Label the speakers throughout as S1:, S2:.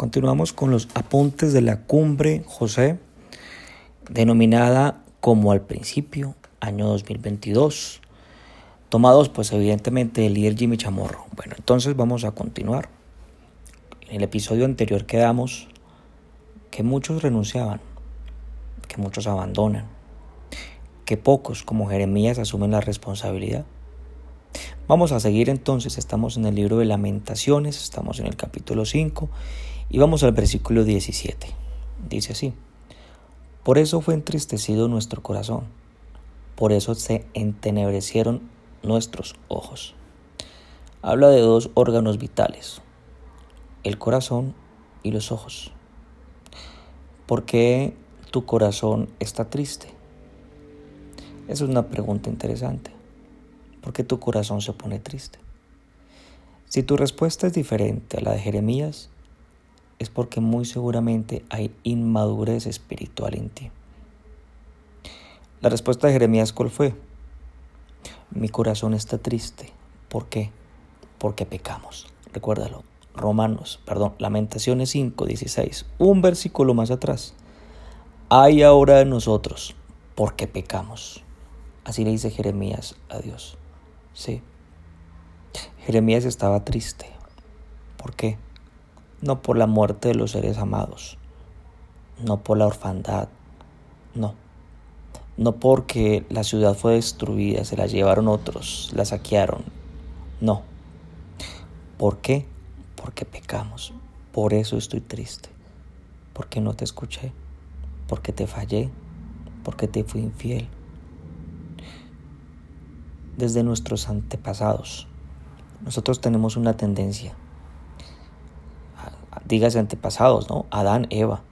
S1: Continuamos con los apuntes de la cumbre José, denominada como al principio, año 2022, tomados pues evidentemente del líder Jimmy Chamorro. Bueno, entonces vamos a continuar. En el episodio anterior quedamos que muchos renunciaban, que muchos abandonan, que pocos como Jeremías asumen la responsabilidad. Vamos a seguir entonces, estamos en el libro de lamentaciones, estamos en el capítulo 5 y vamos al versículo 17. Dice así, por eso fue entristecido nuestro corazón, por eso se entenebrecieron nuestros ojos. Habla de dos órganos vitales, el corazón y los ojos. ¿Por qué tu corazón está triste? Esa es una pregunta interesante. ¿Por qué tu corazón se pone triste? Si tu respuesta es diferente a la de Jeremías, es porque muy seguramente hay inmadurez espiritual en ti. La respuesta de Jeremías, ¿cuál fue? Mi corazón está triste. ¿Por qué? Porque pecamos. Recuérdalo. Romanos, perdón, Lamentaciones 5, 16. Un versículo más atrás. Hay ahora de nosotros, porque pecamos. Así le dice Jeremías a Dios. Sí. Jeremías estaba triste. ¿Por qué? No por la muerte de los seres amados, no por la orfandad, no, no porque la ciudad fue destruida, se la llevaron otros, la saquearon, no. ¿Por qué? Porque pecamos, por eso estoy triste, porque no te escuché, porque te fallé, porque te fui infiel. Desde nuestros antepasados, nosotros tenemos una tendencia dígase antepasados, ¿no? Adán, Eva.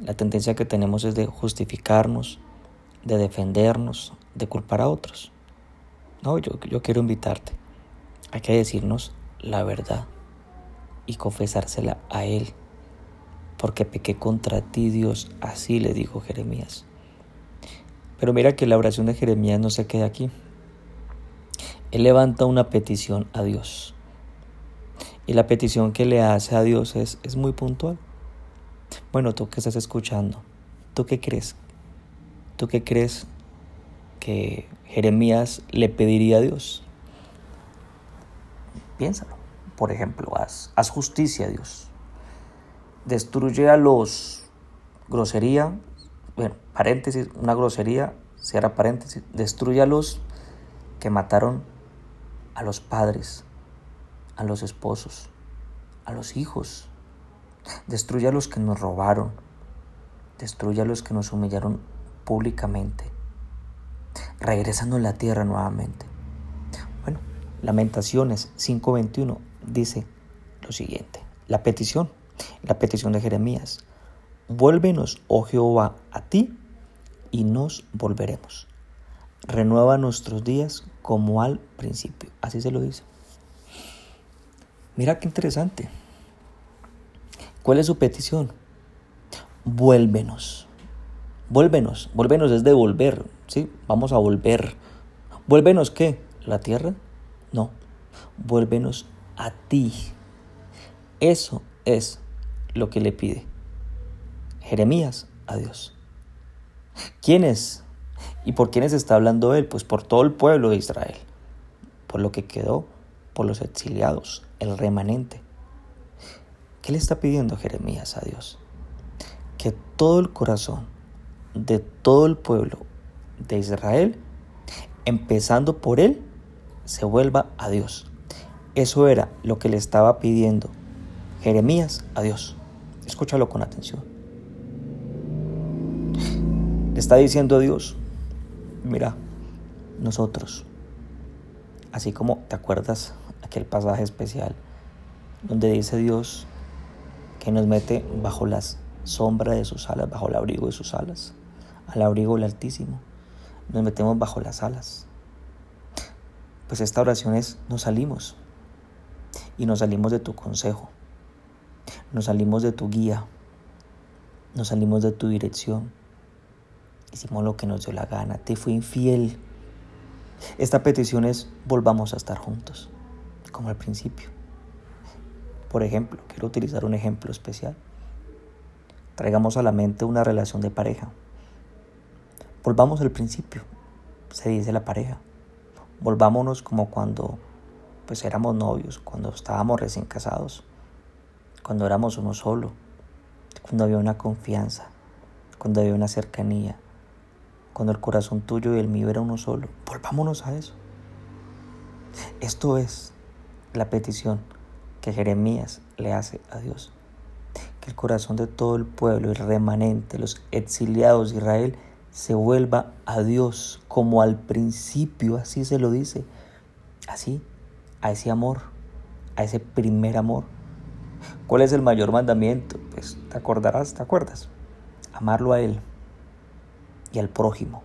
S1: La tendencia que tenemos es de justificarnos, de defendernos, de culpar a otros. No, yo, yo quiero invitarte. Hay que decirnos la verdad y confesársela a Él. Porque pequé contra ti, Dios, así le dijo Jeremías. Pero mira que la oración de Jeremías no se queda aquí. Él levanta una petición a Dios. Y la petición que le hace a Dios es, es muy puntual. Bueno, tú que estás escuchando, ¿tú qué crees? ¿Tú qué crees que Jeremías le pediría a Dios? Piénsalo. Por ejemplo, haz, haz justicia a Dios. Destruye a los grosería, bueno, paréntesis, una grosería, cierra paréntesis, destruye a los que mataron a los padres, a los esposos, a los hijos. Destruye a los que nos robaron. Destruye a los que nos humillaron públicamente. Regresando a la tierra nuevamente. Bueno, Lamentaciones 5:21 dice lo siguiente. La petición, la petición de Jeremías. Vuélvenos, oh Jehová, a ti y nos volveremos. Renueva nuestros días como al principio. Así se lo dice. Mira qué interesante. ¿Cuál es su petición? Vuélvenos. Vuélvenos. Vuélvenos es devolver. ¿sí? Vamos a volver. ¿Vuélvenos qué? ¿La tierra? No. Vuélvenos a ti. Eso es lo que le pide Jeremías a Dios. ¿Quién es? ¿Y por quiénes está hablando él? Pues por todo el pueblo de Israel. Por lo que quedó por los exiliados, el remanente. ¿Qué le está pidiendo Jeremías a Dios? Que todo el corazón de todo el pueblo de Israel, empezando por él, se vuelva a Dios. Eso era lo que le estaba pidiendo Jeremías a Dios. Escúchalo con atención. Le está diciendo a Dios, mira, nosotros, así como te acuerdas aquel pasaje especial donde dice Dios que nos mete bajo las sombras de sus alas, bajo el abrigo de sus alas, al abrigo del Altísimo. Nos metemos bajo las alas. Pues esta oración es, nos salimos. Y nos salimos de tu consejo. Nos salimos de tu guía. Nos salimos de tu dirección. Hicimos lo que nos dio la gana. Te fui infiel. Esta petición es, volvamos a estar juntos al principio. Por ejemplo, quiero utilizar un ejemplo especial. Traigamos a la mente una relación de pareja. Volvamos al principio, se dice la pareja. Volvámonos como cuando pues éramos novios, cuando estábamos recién casados, cuando éramos uno solo, cuando había una confianza, cuando había una cercanía, cuando el corazón tuyo y el mío era uno solo. Volvámonos a eso. Esto es la petición que Jeremías le hace a Dios. Que el corazón de todo el pueblo, el remanente, los exiliados de Israel, se vuelva a Dios como al principio, así se lo dice, así, a ese amor, a ese primer amor. ¿Cuál es el mayor mandamiento? Pues te acordarás, te acuerdas, amarlo a Él y al prójimo.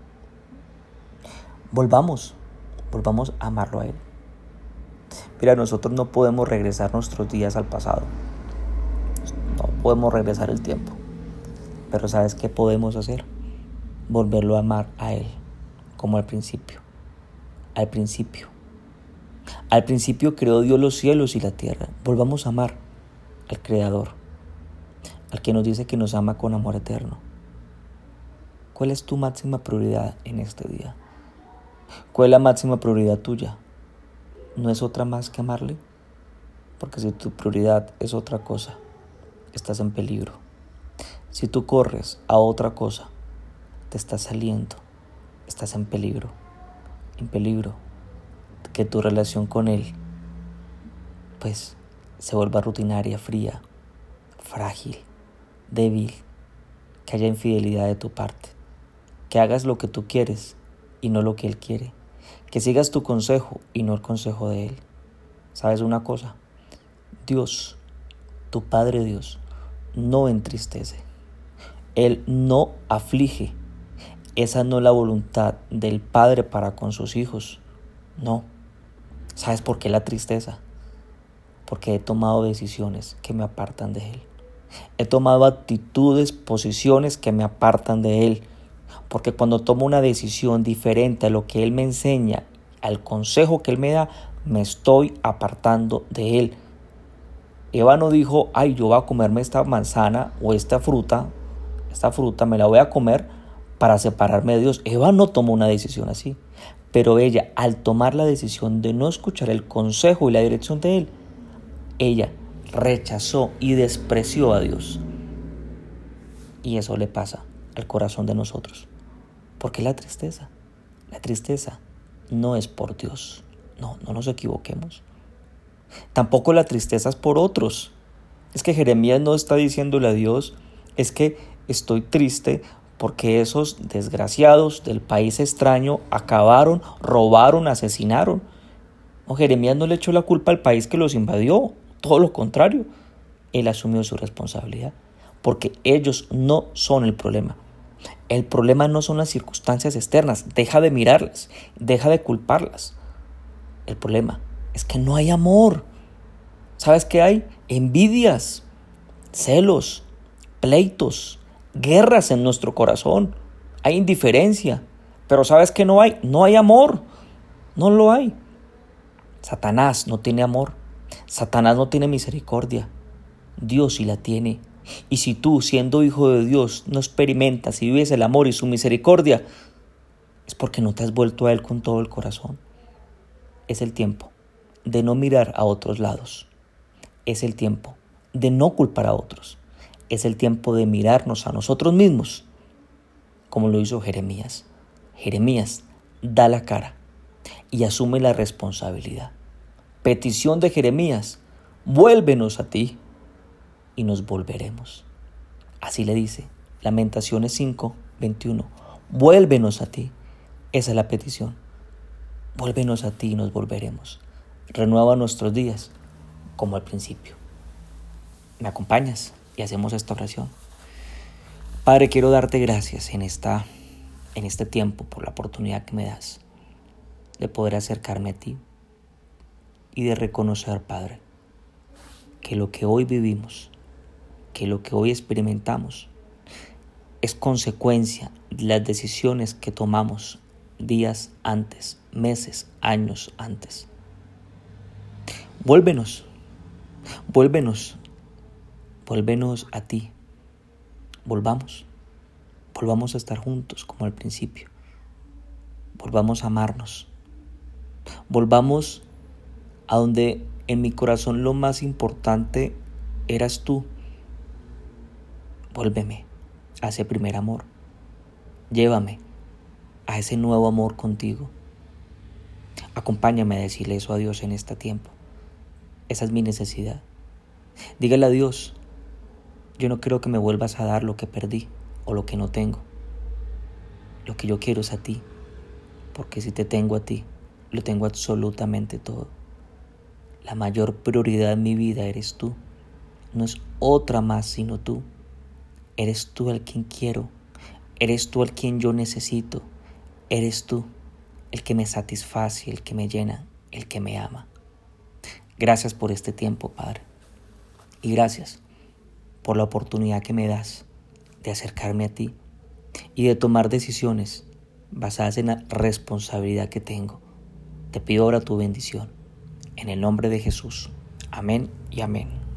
S1: Volvamos, volvamos a amarlo a Él. Mira, nosotros no podemos regresar nuestros días al pasado. No podemos regresar el tiempo. Pero ¿sabes qué podemos hacer? Volverlo a amar a Él, como al principio. Al principio. Al principio creó Dios los cielos y la tierra. Volvamos a amar al Creador, al que nos dice que nos ama con amor eterno. ¿Cuál es tu máxima prioridad en este día? ¿Cuál es la máxima prioridad tuya? ¿No es otra más que amarle? Porque si tu prioridad es otra cosa, estás en peligro. Si tú corres a otra cosa, te estás saliendo, estás en peligro. En peligro que tu relación con Él, pues, se vuelva rutinaria, fría, frágil, débil, que haya infidelidad de tu parte que hagas lo que tú quieres y no lo que Él quiere, que sigas tu consejo y no el consejo de Él. ¿Sabes una cosa? Dios, tu Padre Dios, no entristece. Él no aflige. Esa no es la voluntad del Padre para con sus hijos. No. ¿Sabes por qué la tristeza? Porque he tomado decisiones que me apartan de Él. He tomado actitudes, posiciones que me apartan de Él porque cuando tomo una decisión diferente a lo que Él me enseña, al consejo que Él me da, me estoy apartando de Él. Eva no dijo, ay, yo voy a comerme esta manzana o esta fruta, esta fruta me la voy a comer para separarme de Dios. Eva no tomó una decisión así, pero ella, al tomar la decisión de no escuchar el consejo y la dirección de Él, ella rechazó y despreció a Dios. Y eso le pasa al corazón de nosotros. ¿Por qué la tristeza? La tristeza no es por Dios. No, no nos equivoquemos. Tampoco la tristeza es por otros. Es que Jeremías no está diciéndole a Dios, es que estoy triste porque esos desgraciados del país extraño acabaron, robaron, asesinaron. No, Jeremías no le echó la culpa al país que los invadió, todo lo contrario. Él asumió su responsabilidad, porque ellos no son el problema. El problema no son las circunstancias externas, deja de mirarlas, deja de culparlas. El problema es que no hay amor. ¿Sabes qué hay? Envidias, celos, pleitos, guerras en nuestro corazón. Hay indiferencia. Pero ¿sabes qué no hay? No hay amor. No lo hay. Satanás no tiene amor. Satanás no tiene misericordia. Dios sí la tiene. Y si tú, siendo hijo de Dios, no experimentas y vives el amor y su misericordia, es porque no te has vuelto a Él con todo el corazón. Es el tiempo de no mirar a otros lados. Es el tiempo de no culpar a otros. Es el tiempo de mirarnos a nosotros mismos, como lo hizo Jeremías. Jeremías da la cara y asume la responsabilidad. Petición de Jeremías, vuélvenos a ti y nos volveremos. Así le dice, Lamentaciones 5, 21. Vuélvenos a ti. Esa es la petición. Vuélvenos a ti y nos volveremos. Renueva nuestros días como al principio. ¿Me acompañas? Y hacemos esta oración. Padre, quiero darte gracias en, esta, en este tiempo por la oportunidad que me das de poder acercarme a ti y de reconocer, Padre, que lo que hoy vivimos que lo que hoy experimentamos es consecuencia de las decisiones que tomamos días antes, meses, años antes. Vuélvenos, Vuélvenos, vuélvenos a ti. Volvamos, volvamos a estar juntos como al principio. Volvamos a amarnos. Volvamos a donde en mi corazón lo más importante eras tú. Vuélveme a ese primer amor. Llévame a ese nuevo amor contigo. Acompáñame a decirle eso a Dios en este tiempo. Esa es mi necesidad. Dígale a Dios, yo no quiero que me vuelvas a dar lo que perdí o lo que no tengo. Lo que yo quiero es a ti, porque si te tengo a ti, lo tengo absolutamente todo. La mayor prioridad en mi vida eres tú. No es otra más sino tú. Eres tú el quien quiero. Eres tú el quien yo necesito. Eres tú el que me satisface, el que me llena, el que me ama. Gracias por este tiempo, Padre. Y gracias por la oportunidad que me das de acercarme a ti y de tomar decisiones basadas en la responsabilidad que tengo. Te pido ahora tu bendición. En el nombre de Jesús. Amén y amén.